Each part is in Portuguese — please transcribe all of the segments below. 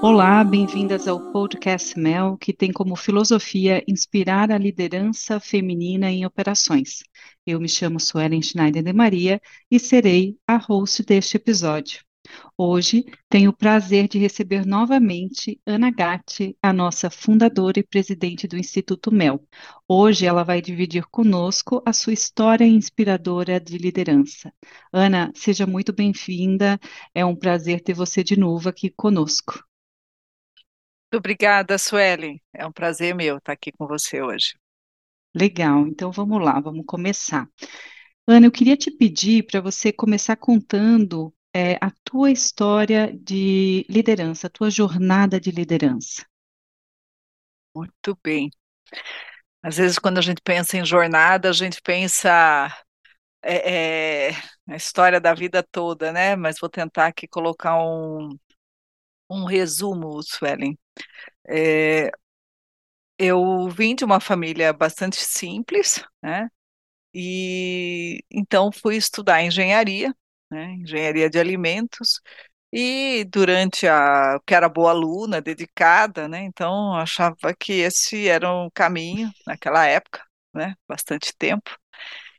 Olá, bem-vindas ao podcast Mel, que tem como filosofia inspirar a liderança feminina em operações. Eu me chamo Suelen Schneider de Maria e serei a host deste episódio. Hoje tenho o prazer de receber novamente Ana Gatti, a nossa fundadora e presidente do Instituto Mel. Hoje ela vai dividir conosco a sua história inspiradora de liderança. Ana, seja muito bem-vinda. É um prazer ter você de novo aqui conosco. Muito obrigada, Suelen. É um prazer meu estar aqui com você hoje. Legal, então vamos lá, vamos começar. Ana, eu queria te pedir para você começar contando é, a tua história de liderança, a tua jornada de liderança. Muito bem. Às vezes, quando a gente pensa em jornada, a gente pensa é, é, na história da vida toda, né? Mas vou tentar aqui colocar um, um resumo, Suelen. É, eu vim de uma família bastante simples, né? E então fui estudar engenharia, né? Engenharia de alimentos. E durante a que era boa aluna, dedicada, né? Então achava que esse era um caminho naquela época, né? Bastante tempo.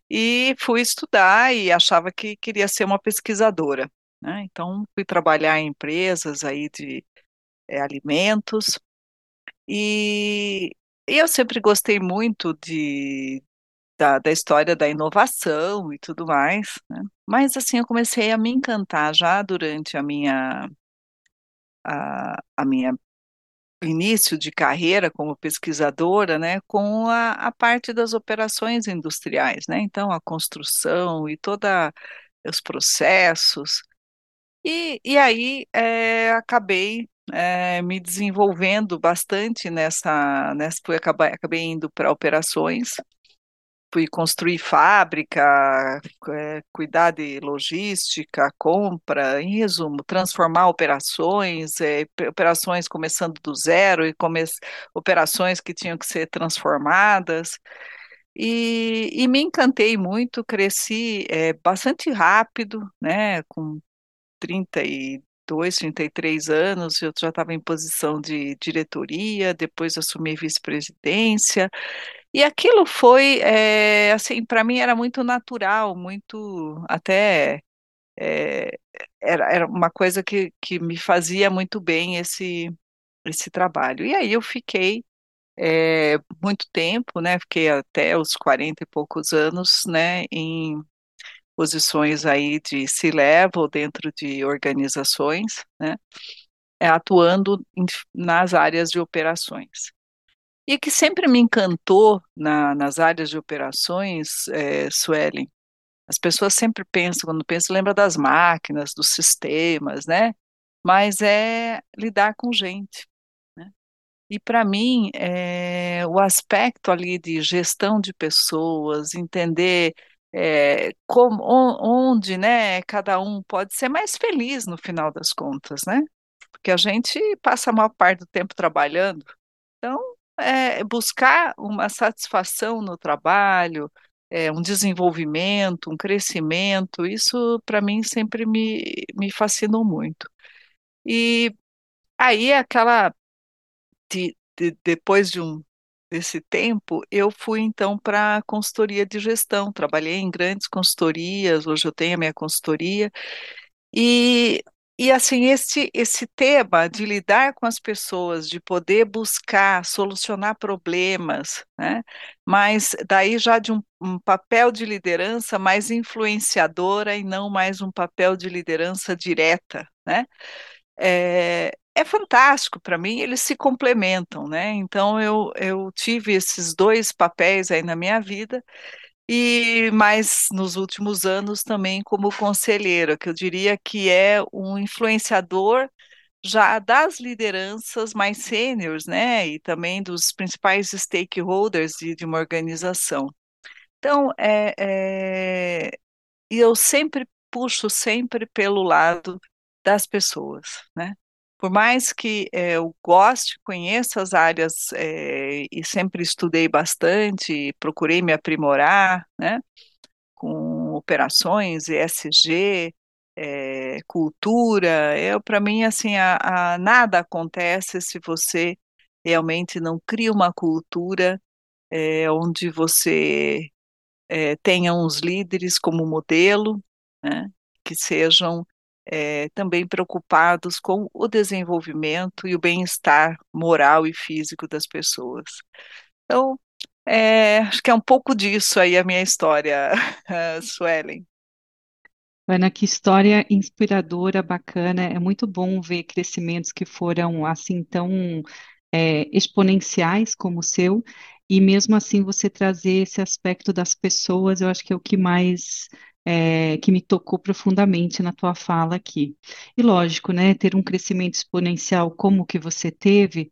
E fui estudar e achava que queria ser uma pesquisadora, né? Então fui trabalhar em empresas aí de é, alimentos e, eu sempre gostei muito de, da, da história da inovação e tudo mais, né? Mas assim, eu comecei a me encantar já durante a minha a, a minha início de carreira como pesquisadora, né, com a, a parte das operações industriais, né? Então a construção e toda os processos. E, e aí é, acabei é, me desenvolvendo bastante nessa, nessa fui acabar, acabei indo para operações, fui construir fábrica, é, cuidar de logística, compra, em resumo, transformar operações, é, operações começando do zero e come operações que tinham que ser transformadas. E, e me encantei muito, cresci é, bastante rápido, né, com 32, 33 anos, eu já estava em posição de diretoria, depois assumi vice-presidência, e aquilo foi, é, assim, para mim era muito natural, muito, até, é, era, era uma coisa que, que me fazia muito bem esse, esse trabalho. E aí eu fiquei é, muito tempo, né, fiquei até os 40 e poucos anos, né, em posições aí de C-level dentro de organizações, né, atuando em, nas áreas de operações. E que sempre me encantou na, nas áreas de operações, é, Suelen, as pessoas sempre pensam, quando pensam, lembra das máquinas, dos sistemas, né? Mas é lidar com gente. Né? E para mim, é, o aspecto ali de gestão de pessoas, entender é, como, onde né, cada um pode ser mais feliz no final das contas, né? Porque a gente passa a maior parte do tempo trabalhando, então é, buscar uma satisfação no trabalho, é, um desenvolvimento, um crescimento, isso para mim sempre me, me fascinou muito. E aí aquela de, de, depois de um desse tempo, eu fui então para consultoria de gestão, trabalhei em grandes consultorias, hoje eu tenho a minha consultoria, e e assim, esse, esse tema de lidar com as pessoas, de poder buscar solucionar problemas, né? mas daí já de um, um, papel de liderança mais influenciadora e não mais um papel de liderança direta, né? É, é fantástico para mim, eles se complementam, né? Então eu, eu tive esses dois papéis aí na minha vida e mais nos últimos anos também como conselheira, que eu diria que é um influenciador já das lideranças mais sêniores, né, e também dos principais stakeholders de, de uma organização. Então, é, é, eu sempre puxo sempre pelo lado das pessoas, né? Por mais que é, eu goste, conheça as áreas é, e sempre estudei bastante, procurei me aprimorar, né, com operações, ESG, é, cultura. Eu, para mim, assim, a, a, nada acontece se você realmente não cria uma cultura onde você tenha uns líderes como modelo, né, que sejam é, também preocupados com o desenvolvimento e o bem-estar moral e físico das pessoas. Então, é, acho que é um pouco disso aí a minha história, Suelen. Ana, que história inspiradora, bacana. É muito bom ver crescimentos que foram assim tão é, exponenciais como o seu, e mesmo assim você trazer esse aspecto das pessoas, eu acho que é o que mais é, que me tocou profundamente na tua fala aqui. E lógico, né, ter um crescimento exponencial como o que você teve,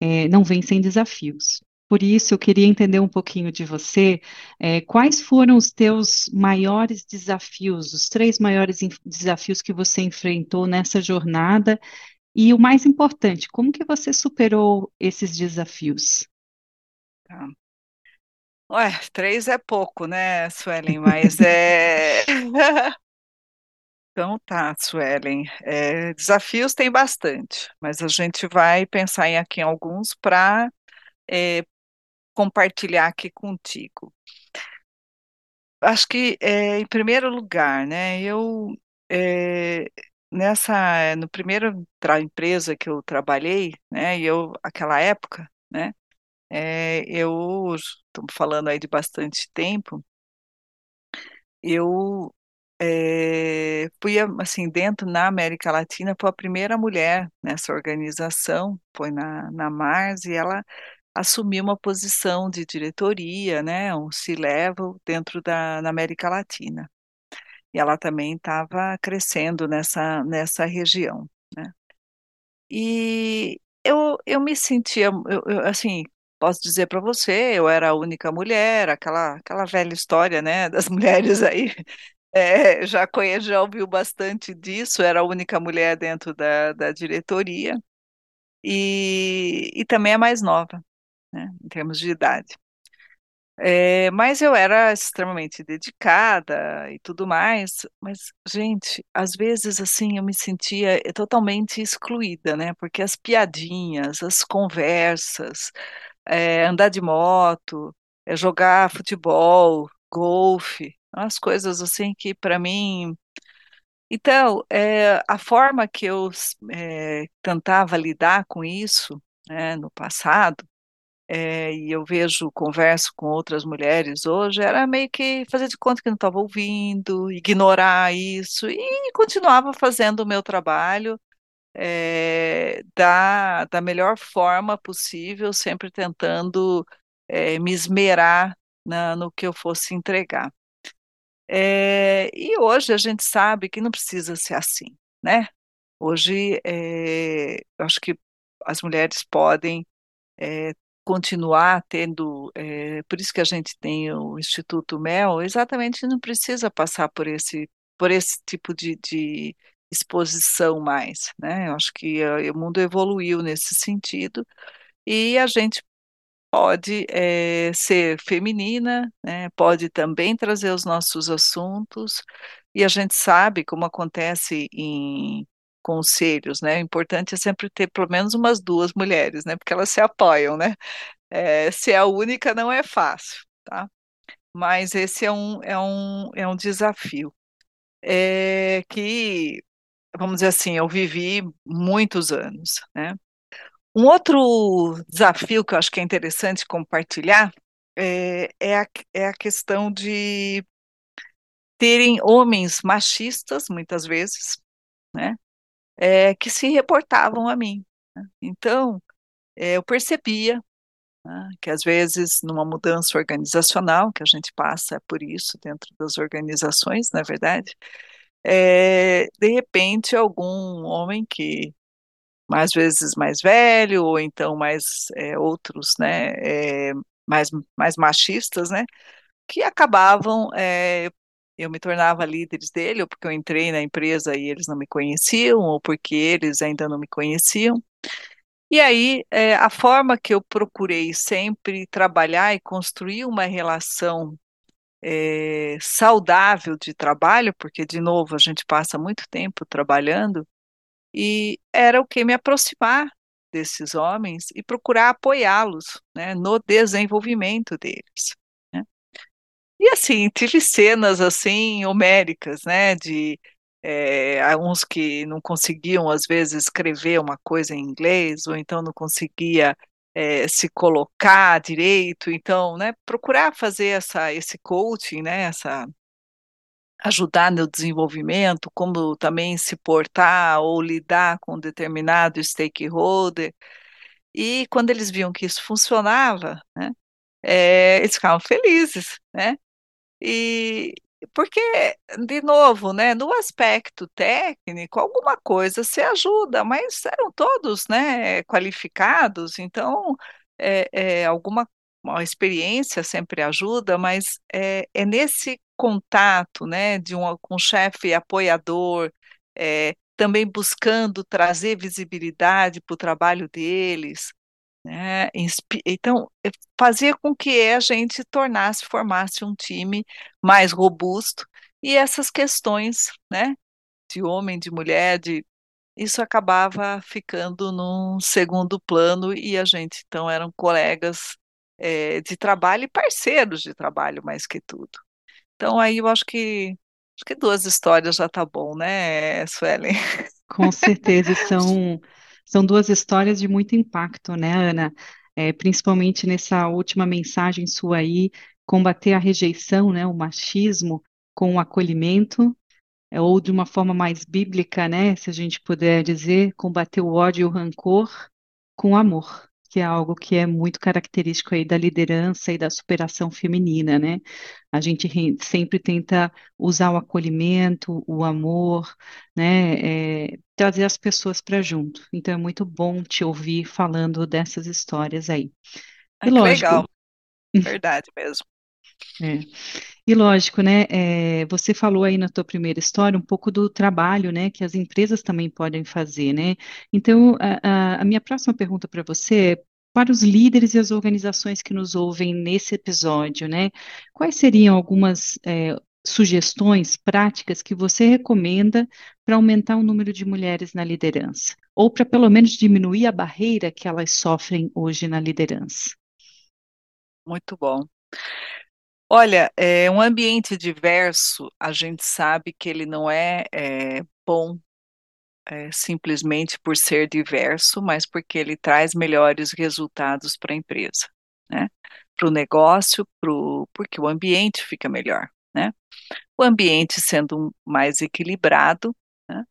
é, não vem sem desafios. Por isso, eu queria entender um pouquinho de você. É, quais foram os teus maiores desafios, os três maiores desafios que você enfrentou nessa jornada? E o mais importante, como que você superou esses desafios? Tá. Ué, três é pouco, né, Suelen? Mas é. Então tá, Suelen. É, desafios tem bastante, mas a gente vai pensar em aqui em alguns para é, compartilhar aqui contigo. Acho que, é, em primeiro lugar, né, eu é, nessa no primeiro empresa que eu trabalhei, né, e eu aquela época, né, é, eu estamos falando aí de bastante tempo, eu é, fui assim dentro na América Latina, foi a primeira mulher nessa organização, foi na, na Mars e ela assumiu uma posição de diretoria, né, um C-level dentro da na América Latina. E ela também estava crescendo nessa nessa região, né? E eu, eu me sentia, eu, eu, assim, posso dizer para você, eu era a única mulher, aquela, aquela velha história, né, das mulheres aí, é, já conhece, já ouviu bastante disso, era a única mulher dentro da, da diretoria, e, e também a mais nova, né, em termos de idade. É, mas eu era extremamente dedicada e tudo mais, mas, gente, às vezes, assim, eu me sentia totalmente excluída, né, porque as piadinhas, as conversas, é, andar de moto, é jogar futebol, golfe, umas coisas assim que para mim. Então, é, a forma que eu é, tentava lidar com isso né, no passado, é, e eu vejo, converso com outras mulheres hoje, era meio que fazer de conta que não estava ouvindo, ignorar isso, e continuava fazendo o meu trabalho, é, da, da melhor forma possível, sempre tentando é, me esmerar na, no que eu fosse entregar. É, e hoje a gente sabe que não precisa ser assim, né? Hoje, eu acho que as mulheres podem continuar tendo, é, por isso que a gente tem o Instituto Mel, exatamente não precisa passar por esse, por esse tipo de, de exposição mais, né? Eu acho que uh, o mundo evoluiu nesse sentido e a gente pode é, ser feminina, né? Pode também trazer os nossos assuntos e a gente sabe como acontece em conselhos, né? O importante é sempre ter pelo menos umas duas mulheres, né? Porque elas se apoiam, né? É, ser a única não é fácil, tá? Mas esse é um, é um, é um desafio. É, que vamos dizer assim, eu vivi muitos anos, né? Um outro desafio que eu acho que é interessante compartilhar é, é, a, é a questão de terem homens machistas, muitas vezes, né? É, que se reportavam a mim. Né? Então, é, eu percebia né, que às vezes numa mudança organizacional, que a gente passa por isso dentro das organizações, na é verdade, é, de repente, algum homem que, mais vezes mais velho, ou então mais é, outros, né, é, mais, mais machistas, né, que acabavam, eu me tornava líderes dele, ou porque eu entrei na empresa e eles não me conheciam, ou porque eles ainda não me conheciam. E aí, é, a forma que eu procurei sempre trabalhar e construir uma relação é, saudável de trabalho, porque, de novo, a gente passa muito tempo trabalhando, e era o que me aproximar desses homens e procurar apoiá-los né, no desenvolvimento deles. Né? E assim, tive cenas assim homéricas, né, de é, que não conseguiam às vezes escrever uma coisa em inglês ou então não conseguia é, se colocar direito, então, né, procurar fazer essa, esse coaching, né, essa ajudar no desenvolvimento, como também se portar ou lidar com determinado stakeholder. E quando eles viam que isso funcionava, né, é, eles ficavam felizes, né? E, porque, de novo, né, no aspecto técnico, alguma coisa se ajuda, mas eram todos, né, qualificados, então, é, é, alguma uma experiência sempre ajuda, mas é, é nesse contato, né, de um com um chefe apoiador, é, também buscando trazer visibilidade para o trabalho deles, né? Então, fazia com que a gente tornasse, formasse um time mais robusto, e essas questões, né, de homem, de mulher, de isso acabava ficando num segundo plano, e a gente, então, eram colegas é, de trabalho e parceiros de trabalho, mais que tudo. Então, aí eu acho que acho que duas histórias já tá bom, né, Suelen? Com certeza, são são duas histórias de muito impacto, né, Ana? É, principalmente nessa última mensagem sua aí, combater a rejeição, né, o machismo com o acolhimento, é, ou de uma forma mais bíblica, né, se a gente puder dizer, combater o ódio e o rancor com amor que é algo que é muito característico aí da liderança e da superação feminina, né? A gente sempre tenta usar o acolhimento, o amor, né? É, trazer as pessoas para junto. Então é muito bom te ouvir falando dessas histórias aí. E lógico. Legal. Verdade mesmo. É. E lógico, né? É, você falou aí na tua primeira história um pouco do trabalho, né, que as empresas também podem fazer, né? Então, a, a minha próxima pergunta para você é para os líderes e as organizações que nos ouvem nesse episódio, né? Quais seriam algumas é, sugestões práticas que você recomenda para aumentar o número de mulheres na liderança? Ou para pelo menos diminuir a barreira que elas sofrem hoje na liderança? Muito bom. Olha, é, um ambiente diverso, a gente sabe que ele não é, é bom é, simplesmente por ser diverso, mas porque ele traz melhores resultados para a empresa, né? Para o negócio, pro, porque o ambiente fica melhor, né? O ambiente sendo mais equilibrado, né?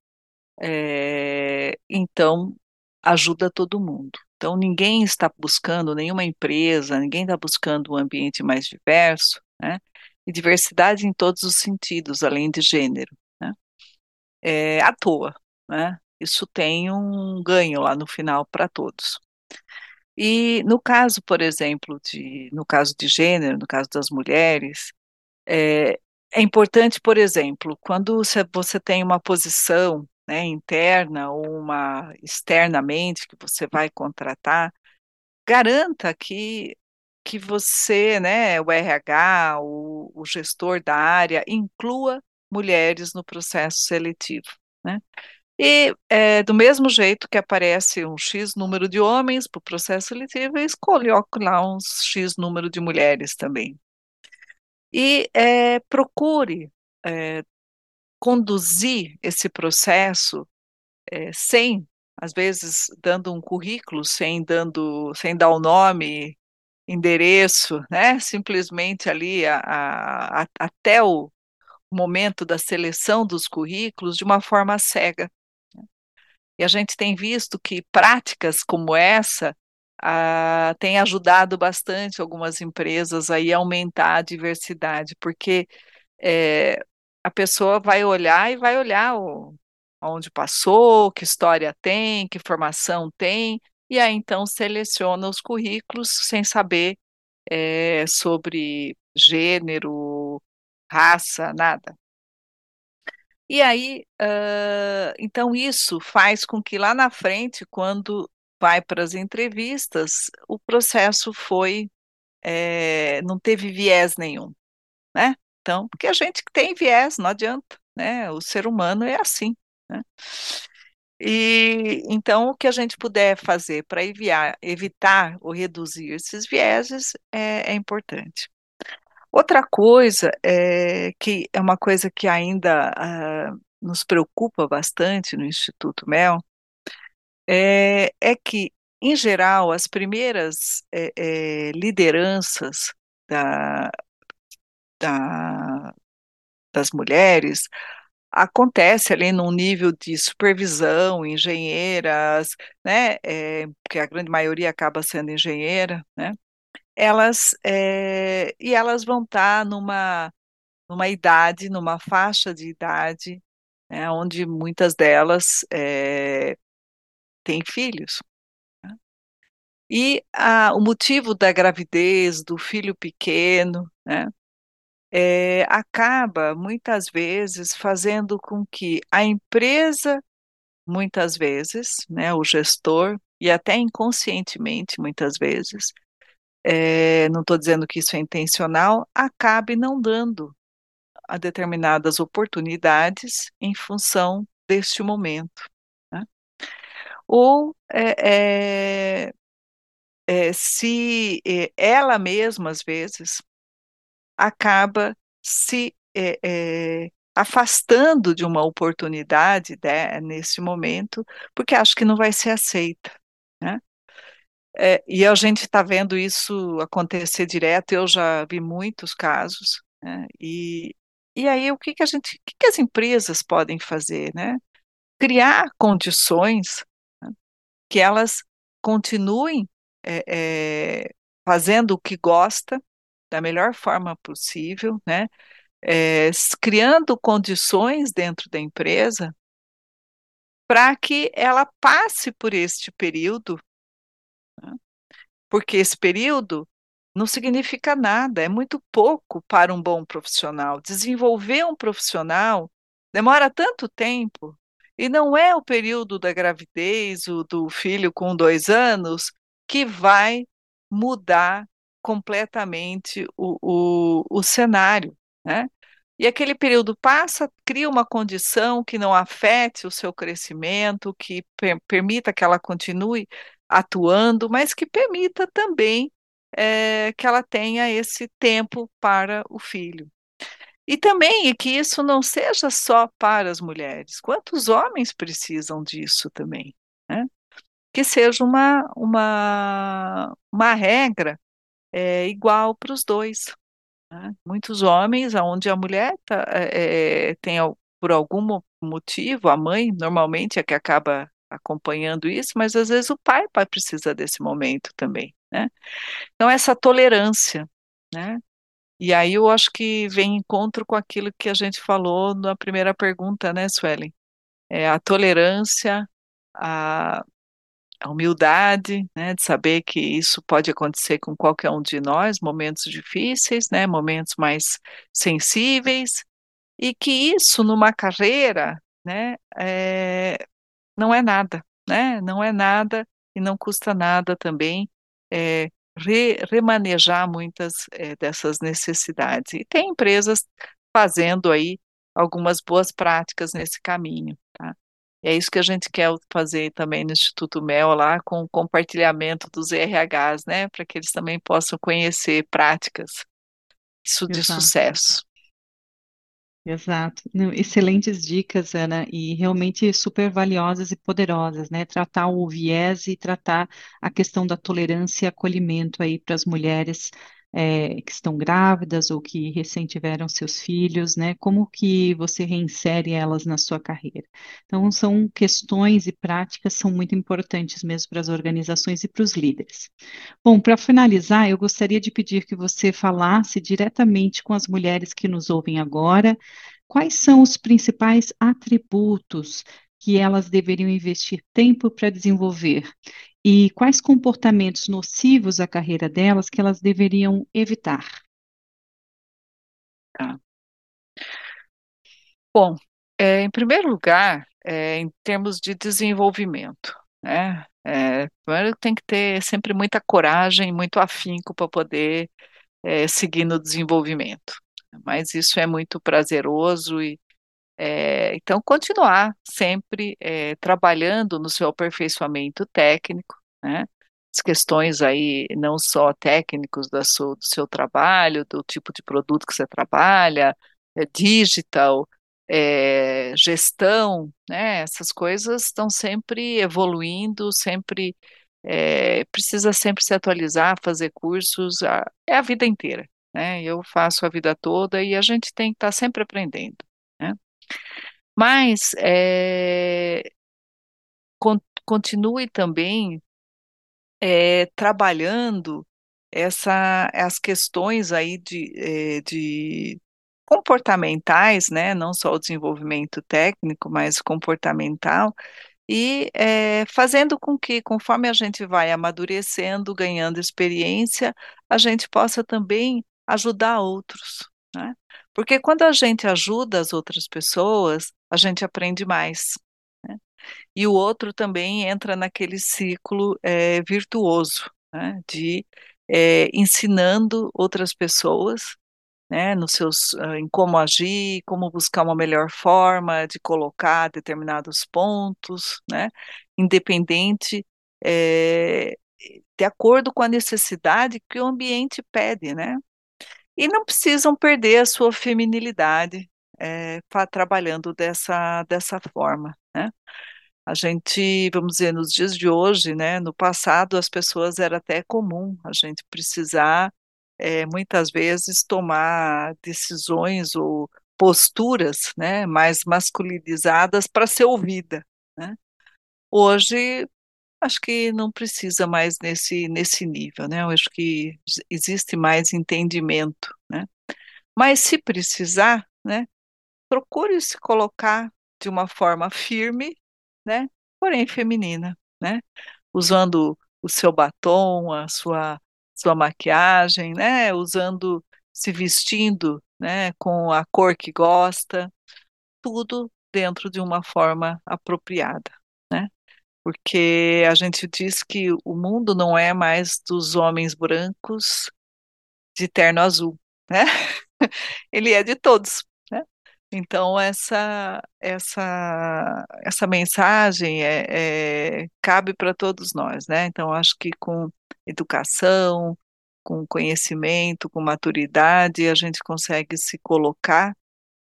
É, então ajuda todo mundo. Então ninguém está buscando, nenhuma empresa, ninguém está buscando um ambiente mais diverso né? E diversidade em todos os sentidos, além de gênero, né? É, à toa, né? Isso tem um ganho lá no final para todos. E no caso, por exemplo, de, no caso de gênero, no caso das mulheres, é, é importante, por exemplo, quando você, tem uma posição né, interna ou uma externamente que você vai contratar, garanta que que você, né, o RH, o, o gestor da área, inclua mulheres no processo seletivo, né? E é, do mesmo jeito que aparece um X número de homens para o processo seletivo, escolhe lá uns X número de mulheres também. E é, procure é, conduzir esse processo sem, às vezes, dando um currículo, sem dando, sem dar o nome endereço, né? Simplesmente ali a, a, a, até o momento da seleção dos currículos de uma forma cega. E a gente tem visto que práticas como essa ah, têm ajudado bastante algumas empresas aí a aumentar a diversidade, porque é, a pessoa vai olhar e vai olhar o, onde passou, que história tem, que formação tem, e aí então seleciona os currículos sem saber é, sobre gênero, raça, nada. E aí, uh, então isso faz com que lá na frente, quando vai para as entrevistas, o processo foi, é, não teve viés nenhum. né? Então, porque a gente tem viés, não adianta, né? O ser humano é assim, né? E então o que a gente puder fazer para evitar ou reduzir esses vieses é, é importante. Outra coisa é que é uma coisa que ainda uh, nos preocupa bastante no Instituto Mel é, é que, em geral, as primeiras é, lideranças da, da, das mulheres acontece ali num nível de supervisão, engenheiras, né, é, porque a grande maioria acaba sendo engenheira, né, elas, é, e elas vão estar numa, numa idade, numa faixa de idade, né, onde muitas delas é, têm filhos. Né. E a, o motivo da gravidez, do filho pequeno, né, é, acaba muitas vezes fazendo com que a empresa, muitas vezes, né, o gestor, e até inconscientemente, muitas vezes, é, não estou dizendo que isso é intencional, acabe não dando a determinadas oportunidades em função deste momento. Né? Ou é, é, se ela mesma, às vezes, acaba se afastando de uma oportunidade né, nesse momento, porque acho que não vai ser aceita. É, e a gente está vendo isso acontecer direto, eu já vi muitos casos, né? e, e aí o que, que a gente, o que, que as empresas podem fazer? Né? Criar condições né, que elas continuem é, é, fazendo o que gosta, da melhor forma possível, né? É, criando condições dentro da empresa para que ela passe por este período? Porque esse período não significa nada, é muito pouco para um bom profissional. Desenvolver um profissional demora tanto tempo, e não é o período da gravidez, o do filho com dois anos, que vai mudar completamente o, o, o cenário, né? E aquele período passa, cria uma condição que não afete o seu crescimento, que per permita que ela continue atuando, mas que permita também é, que ela tenha esse tempo para o filho. E também que isso não seja só para as mulheres, quantos homens precisam disso também, né? Que seja uma, uma, uma regra é igual para os dois. Né? Muitos homens, onde a mulher tá, é, tem, por algum motivo, a mãe normalmente é que acaba acompanhando isso, mas às vezes o pai, pai precisa desse momento também. Né? Então, essa tolerância, né? E aí eu acho que vem em encontro com aquilo que a gente falou na primeira pergunta, né, Suelen? É a tolerância, a, a humildade, né, de saber que isso pode acontecer com qualquer um de nós, momentos difíceis, né, momentos mais sensíveis, e que isso numa carreira, né, é, não é nada, né, não é nada e não custa nada também é, re, remanejar muitas é, dessas necessidades. E tem empresas fazendo aí algumas boas práticas nesse caminho, tá? é isso que a gente quer fazer também no Instituto Mel lá com o compartilhamento dos RHs, né, para que eles também possam conhecer práticas isso de Exato. sucesso. Exato. Não, excelentes dicas, Ana, e realmente super valiosas e poderosas, né? Tratar o viés e tratar a questão da tolerância e acolhimento aí para as mulheres é, que estão grávidas ou que recém tiveram seus filhos, né? Como que você reinsere elas na sua carreira? Então, são questões e práticas são muito importantes mesmo para as organizações e para os líderes. Bom, para finalizar, eu gostaria de pedir que você falasse diretamente com as mulheres que nos ouvem agora, quais são os principais atributos que elas deveriam investir tempo para desenvolver e quais comportamentos nocivos à carreira delas que elas deveriam evitar? Tá. Bom, é, em primeiro lugar, é, em termos de desenvolvimento, né? É, primeiro tem que ter sempre muita coragem, muito afinco para poder é, seguir no desenvolvimento. mas isso é muito prazeroso e é, então continuar sempre é, trabalhando no seu aperfeiçoamento técnico, né? As questões aí não só técnicos do seu, do seu trabalho, do tipo de produto que você trabalha, é, digital, é, gestão, né? Essas coisas estão sempre evoluindo, sempre é, precisa sempre se atualizar, fazer cursos, a, é a vida inteira, né? Eu faço a vida toda e a gente tem que estar sempre aprendendo? Mas é, con, continue também é, trabalhando essa, as questões aí de, é, de comportamentais, né? Não só o desenvolvimento técnico, mas comportamental, e é, fazendo com que, conforme a gente vai amadurecendo, ganhando experiência, a gente possa também ajudar outros, né? Porque quando a gente ajuda as outras pessoas, a gente aprende mais. Né? E o outro também entra naquele ciclo é, virtuoso, né? de é, ensinando outras pessoas né, nos seus, uh, em como agir, como buscar uma melhor forma de colocar determinados pontos, né, independente, é, de acordo com a necessidade que o ambiente pede, né, e não precisam perder a sua feminilidade é, trabalhando dessa, dessa forma, né. A gente, vamos dizer, nos dias de hoje, né, no passado as pessoas era até comum a gente precisar é, muitas vezes tomar decisões ou posturas né, mais masculinizadas para ser ouvida. Né? Hoje, acho que não precisa mais nesse, nesse nível, né? Eu acho que existe mais entendimento, né? Mas se precisar, né, procure se colocar de uma forma firme, né, porém feminina, né? Usando o seu batom, a sua sua maquiagem, né? Usando, se vestindo, né? Com a cor que gosta, tudo dentro de uma forma apropriada, né? Porque a gente diz que o mundo não é mais dos homens brancos de terno azul, né? Ele é de todos, né? Então essa essa essa mensagem é, é cabe para todos nós, né? Então acho que com educação, com conhecimento, com maturidade, a gente consegue se colocar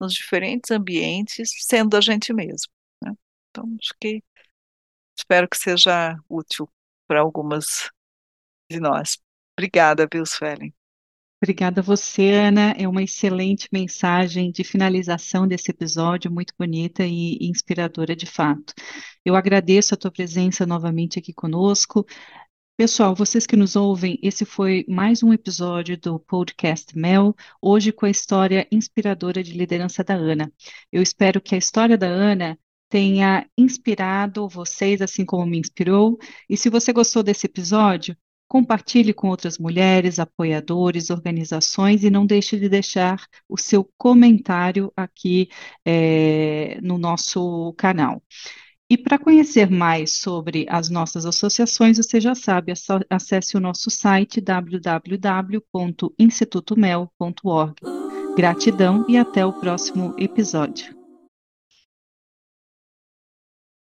nos diferentes ambientes sendo a gente mesmo. Né? Então, acho que espero que seja útil para algumas de nós. Obrigada, viu, Suelen? Obrigada a você, Ana. É uma excelente mensagem de finalização desse episódio, muito bonita e inspiradora de fato. Eu agradeço a tua presença novamente aqui conosco. Pessoal, vocês que nos ouvem, esse foi mais um episódio do podcast Mel, hoje com a história inspiradora de liderança da Ana. Eu espero que a história da Ana tenha inspirado vocês, assim como me inspirou. E se você gostou desse episódio, compartilhe com outras mulheres, apoiadores, organizações e não deixe de deixar o seu comentário aqui é, no nosso canal. E para conhecer mais sobre as nossas associações, você já sabe, acesse o nosso site www.institutomel.org. Gratidão e até o próximo episódio.